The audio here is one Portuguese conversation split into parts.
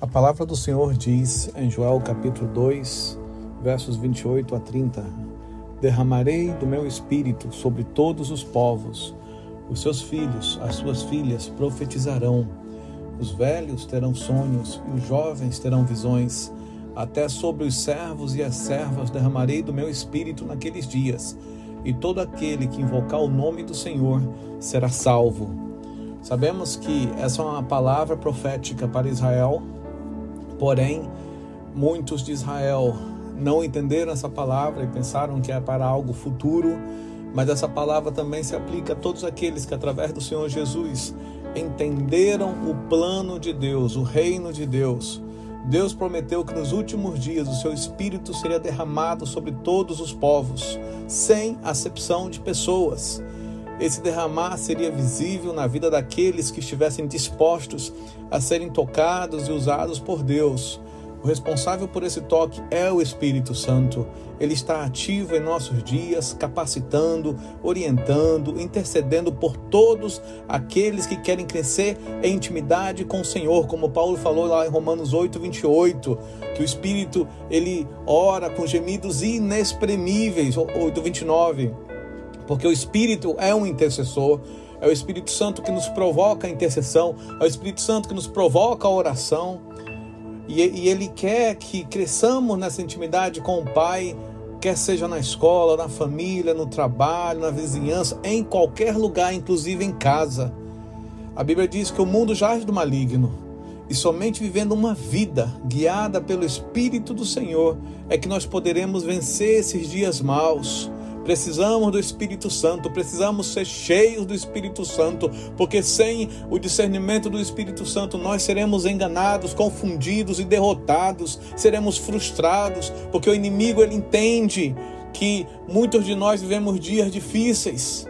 A palavra do Senhor diz em Joel capítulo 2, versos 28 a 30: Derramarei do meu espírito sobre todos os povos. Os seus filhos, as suas filhas profetizarão. Os velhos terão sonhos e os jovens terão visões. Até sobre os servos e as servas derramarei do meu espírito naqueles dias, e todo aquele que invocar o nome do Senhor será salvo. Sabemos que essa é uma palavra profética para Israel, porém, muitos de Israel não entenderam essa palavra e pensaram que é para algo futuro, mas essa palavra também se aplica a todos aqueles que, através do Senhor Jesus, entenderam o plano de Deus, o reino de Deus Deus prometeu que nos últimos dias o seu espírito seria derramado sobre todos os povos, sem acepção de pessoas. Esse derramar seria visível na vida daqueles que estivessem dispostos a serem tocados e usados por Deus, o responsável por esse toque é o Espírito Santo. Ele está ativo em nossos dias, capacitando, orientando, intercedendo por todos aqueles que querem crescer em intimidade com o Senhor, como Paulo falou lá em Romanos 8, 28, que o Espírito ele ora com gemidos inexprimíveis, 8, 29, porque o Espírito é um intercessor. É o Espírito Santo que nos provoca a intercessão, é o Espírito Santo que nos provoca a oração. E, e Ele quer que cresçamos nessa intimidade com o Pai, quer seja na escola, na família, no trabalho, na vizinhança, em qualquer lugar, inclusive em casa. A Bíblia diz que o mundo jaz do maligno. E somente vivendo uma vida guiada pelo Espírito do Senhor é que nós poderemos vencer esses dias maus. Precisamos do Espírito Santo, precisamos ser cheios do Espírito Santo, porque sem o discernimento do Espírito Santo nós seremos enganados, confundidos e derrotados, seremos frustrados, porque o inimigo ele entende que muitos de nós vivemos dias difíceis.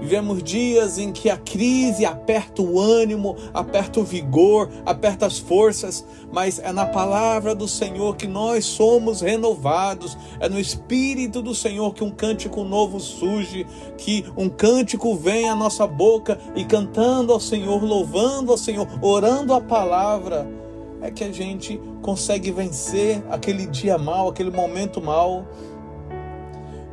Vivemos dias em que a crise aperta o ânimo, aperta o vigor, aperta as forças, mas é na palavra do Senhor que nós somos renovados, é no Espírito do Senhor que um cântico novo surge, que um cântico vem à nossa boca e cantando ao Senhor, louvando ao Senhor, orando a palavra, é que a gente consegue vencer aquele dia mal, aquele momento mal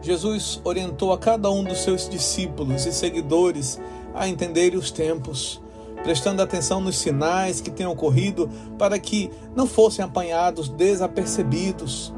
Jesus orientou a cada um dos seus discípulos e seguidores a entenderem os tempos, prestando atenção nos sinais que têm ocorrido para que não fossem apanhados desapercebidos.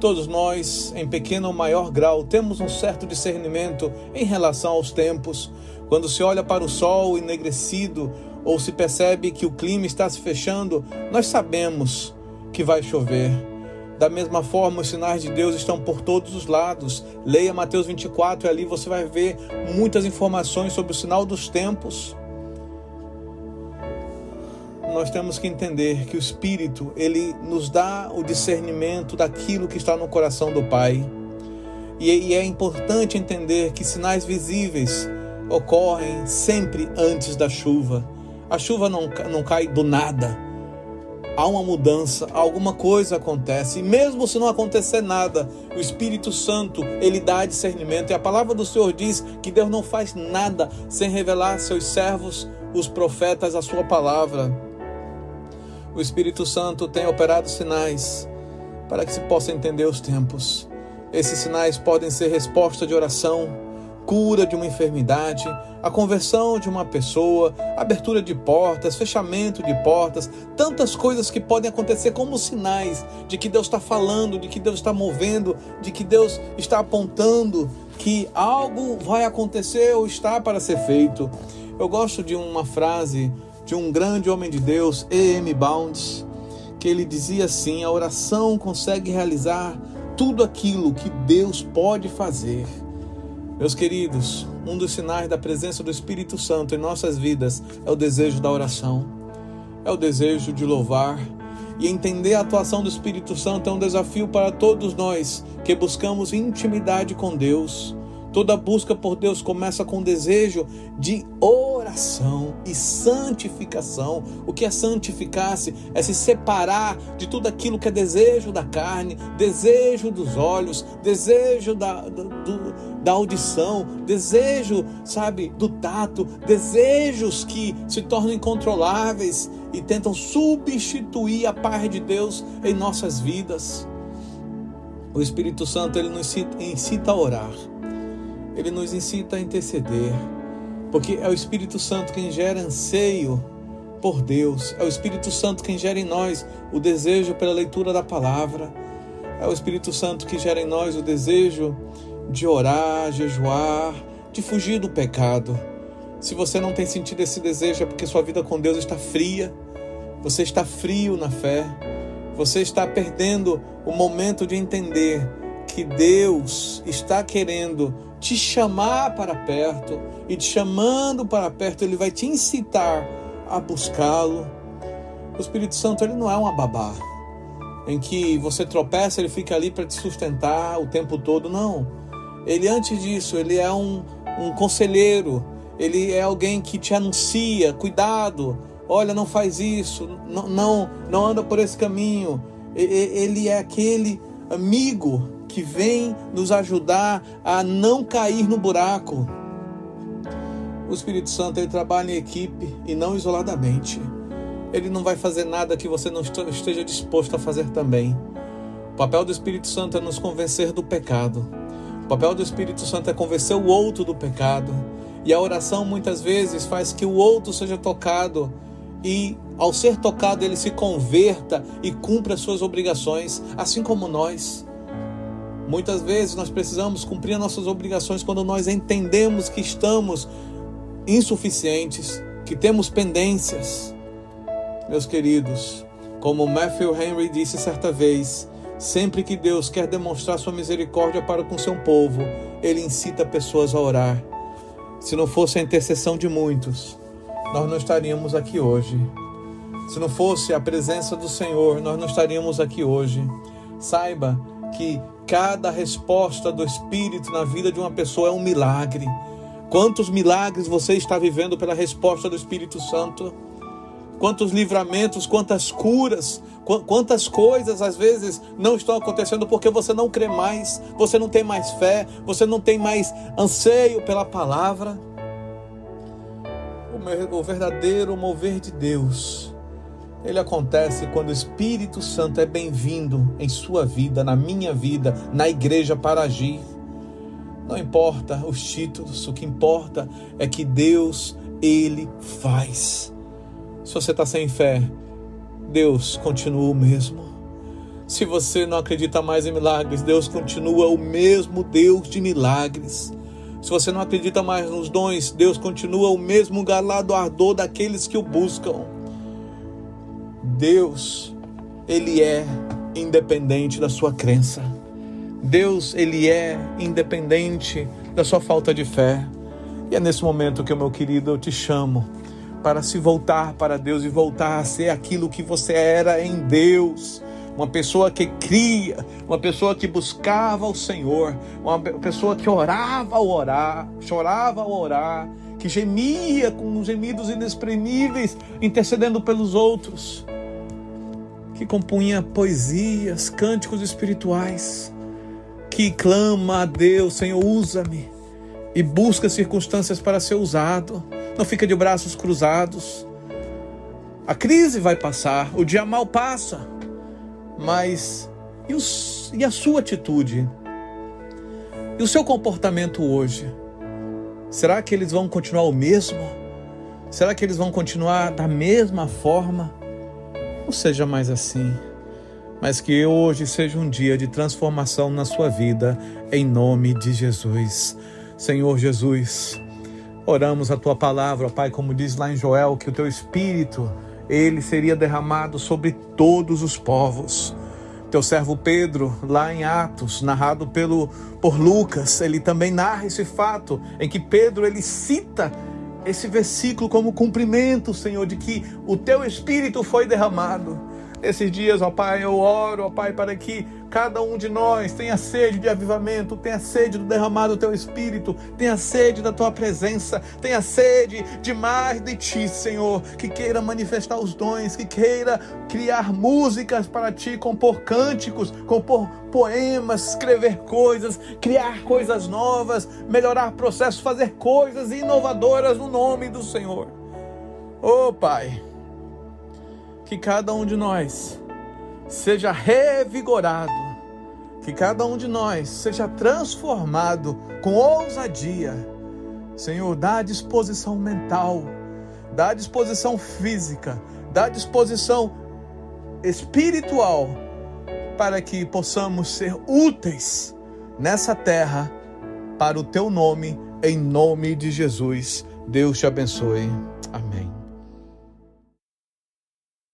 Todos nós, em pequeno ou maior grau, temos um certo discernimento em relação aos tempos. Quando se olha para o sol enegrecido ou se percebe que o clima está se fechando, nós sabemos que vai chover. Da mesma forma, os sinais de Deus estão por todos os lados. Leia Mateus 24 e ali você vai ver muitas informações sobre o sinal dos tempos. Nós temos que entender que o Espírito, ele nos dá o discernimento daquilo que está no coração do Pai. E é importante entender que sinais visíveis ocorrem sempre antes da chuva. A chuva não, não cai do nada há uma mudança, alguma coisa acontece. E mesmo se não acontecer nada, o Espírito Santo, ele dá discernimento. E a palavra do Senhor diz que Deus não faz nada sem revelar a seus servos, os profetas, a sua palavra. O Espírito Santo tem operado sinais para que se possa entender os tempos. Esses sinais podem ser resposta de oração, cura de uma enfermidade, a conversão de uma pessoa, abertura de portas, fechamento de portas, tantas coisas que podem acontecer como sinais de que Deus está falando, de que Deus está movendo, de que Deus está apontando que algo vai acontecer ou está para ser feito. Eu gosto de uma frase de um grande homem de Deus, E.M. Bounds, que ele dizia assim: a oração consegue realizar tudo aquilo que Deus pode fazer. Meus queridos, um dos sinais da presença do Espírito Santo em nossas vidas é o desejo da oração, é o desejo de louvar. E entender a atuação do Espírito Santo é um desafio para todos nós que buscamos intimidade com Deus. Toda busca por Deus começa com desejo de oração e santificação. O que é santificar-se? É se separar de tudo aquilo que é desejo da carne, desejo dos olhos, desejo da, do, da audição, desejo, sabe, do tato, desejos que se tornam incontroláveis. E tentam substituir a paz de Deus em nossas vidas. O Espírito Santo ele nos incita a orar, ele nos incita a interceder, porque é o Espírito Santo quem gera anseio por Deus, é o Espírito Santo quem gera em nós o desejo pela leitura da palavra, é o Espírito Santo que gera em nós o desejo de orar, jejuar, de fugir do pecado. Se você não tem sentido esse desejo, é porque sua vida com Deus está fria, você está frio na fé, você está perdendo o momento de entender que Deus está querendo te chamar para perto e te chamando para perto, Ele vai te incitar a buscá-lo. O Espírito Santo ele não é uma babá em que você tropeça, ele fica ali para te sustentar o tempo todo. Não. Ele, antes disso, ele é um, um conselheiro, ele é alguém que te anuncia: cuidado, olha, não faz isso, não, não, não anda por esse caminho. Ele é aquele amigo que vem nos ajudar a não cair no buraco. O Espírito Santo ele trabalha em equipe e não isoladamente. Ele não vai fazer nada que você não esteja disposto a fazer também. O papel do Espírito Santo é nos convencer do pecado. O papel do Espírito Santo é convencer o outro do pecado. E a oração muitas vezes faz que o outro seja tocado e, ao ser tocado, ele se converta e cumpra as suas obrigações, assim como nós. Muitas vezes nós precisamos cumprir as nossas obrigações quando nós entendemos que estamos insuficientes, que temos pendências. Meus queridos, como Matthew Henry disse certa vez, Sempre que Deus quer demonstrar sua misericórdia para com seu povo, ele incita pessoas a orar. Se não fosse a intercessão de muitos, nós não estaríamos aqui hoje. Se não fosse a presença do Senhor, nós não estaríamos aqui hoje. Saiba que cada resposta do Espírito na vida de uma pessoa é um milagre. Quantos milagres você está vivendo pela resposta do Espírito Santo? quantos livramentos, quantas curas, quantas coisas às vezes não estão acontecendo porque você não crê mais, você não tem mais fé, você não tem mais anseio pela palavra. O verdadeiro mover de Deus, ele acontece quando o Espírito Santo é bem-vindo em sua vida, na minha vida, na igreja para agir. Não importa os títulos, o que importa é que Deus, ele faz. Se você está sem fé, Deus continua o mesmo. Se você não acredita mais em milagres, Deus continua o mesmo Deus de milagres. Se você não acredita mais nos dons, Deus continua o mesmo galado ardor daqueles que o buscam. Deus, Ele é independente da sua crença. Deus, Ele é independente da sua falta de fé. E é nesse momento que, meu querido, eu te chamo para se voltar para Deus e voltar a ser aquilo que você era em Deus. Uma pessoa que cria, uma pessoa que buscava o Senhor, uma pessoa que orava ao orar, chorava ao orar, que gemia com gemidos inexprimíveis, intercedendo pelos outros, que compunha poesias, cânticos espirituais, que clama a Deus, Senhor, usa-me, e busca circunstâncias para ser usado não fica de braços cruzados. A crise vai passar, o dia mal passa, mas e, os, e a sua atitude? E o seu comportamento hoje? Será que eles vão continuar o mesmo? Será que eles vão continuar da mesma forma? Não seja mais assim, mas que hoje seja um dia de transformação na sua vida, em nome de Jesus. Senhor Jesus, Oramos a tua palavra, Pai, como diz lá em Joel, que o teu espírito ele seria derramado sobre todos os povos. Teu servo Pedro, lá em Atos, narrado pelo por Lucas, ele também narra esse fato em que Pedro ele cita esse versículo como cumprimento, Senhor, de que o teu espírito foi derramado. Esses dias, ó Pai, eu oro, ó Pai, para que cada um de nós tenha sede de avivamento, tenha sede do derramado do teu espírito, tenha sede da tua presença, tenha sede de mais de ti, Senhor, que queira manifestar os dons, que queira criar músicas para ti, compor cânticos, compor poemas, escrever coisas, criar coisas novas, melhorar processos, fazer coisas inovadoras no nome do Senhor. Oh, Pai, que cada um de nós seja revigorado, que cada um de nós seja transformado com ousadia. Senhor, dá disposição mental, dá disposição física, dá disposição espiritual para que possamos ser úteis nessa terra para o teu nome, em nome de Jesus. Deus te abençoe. Amém.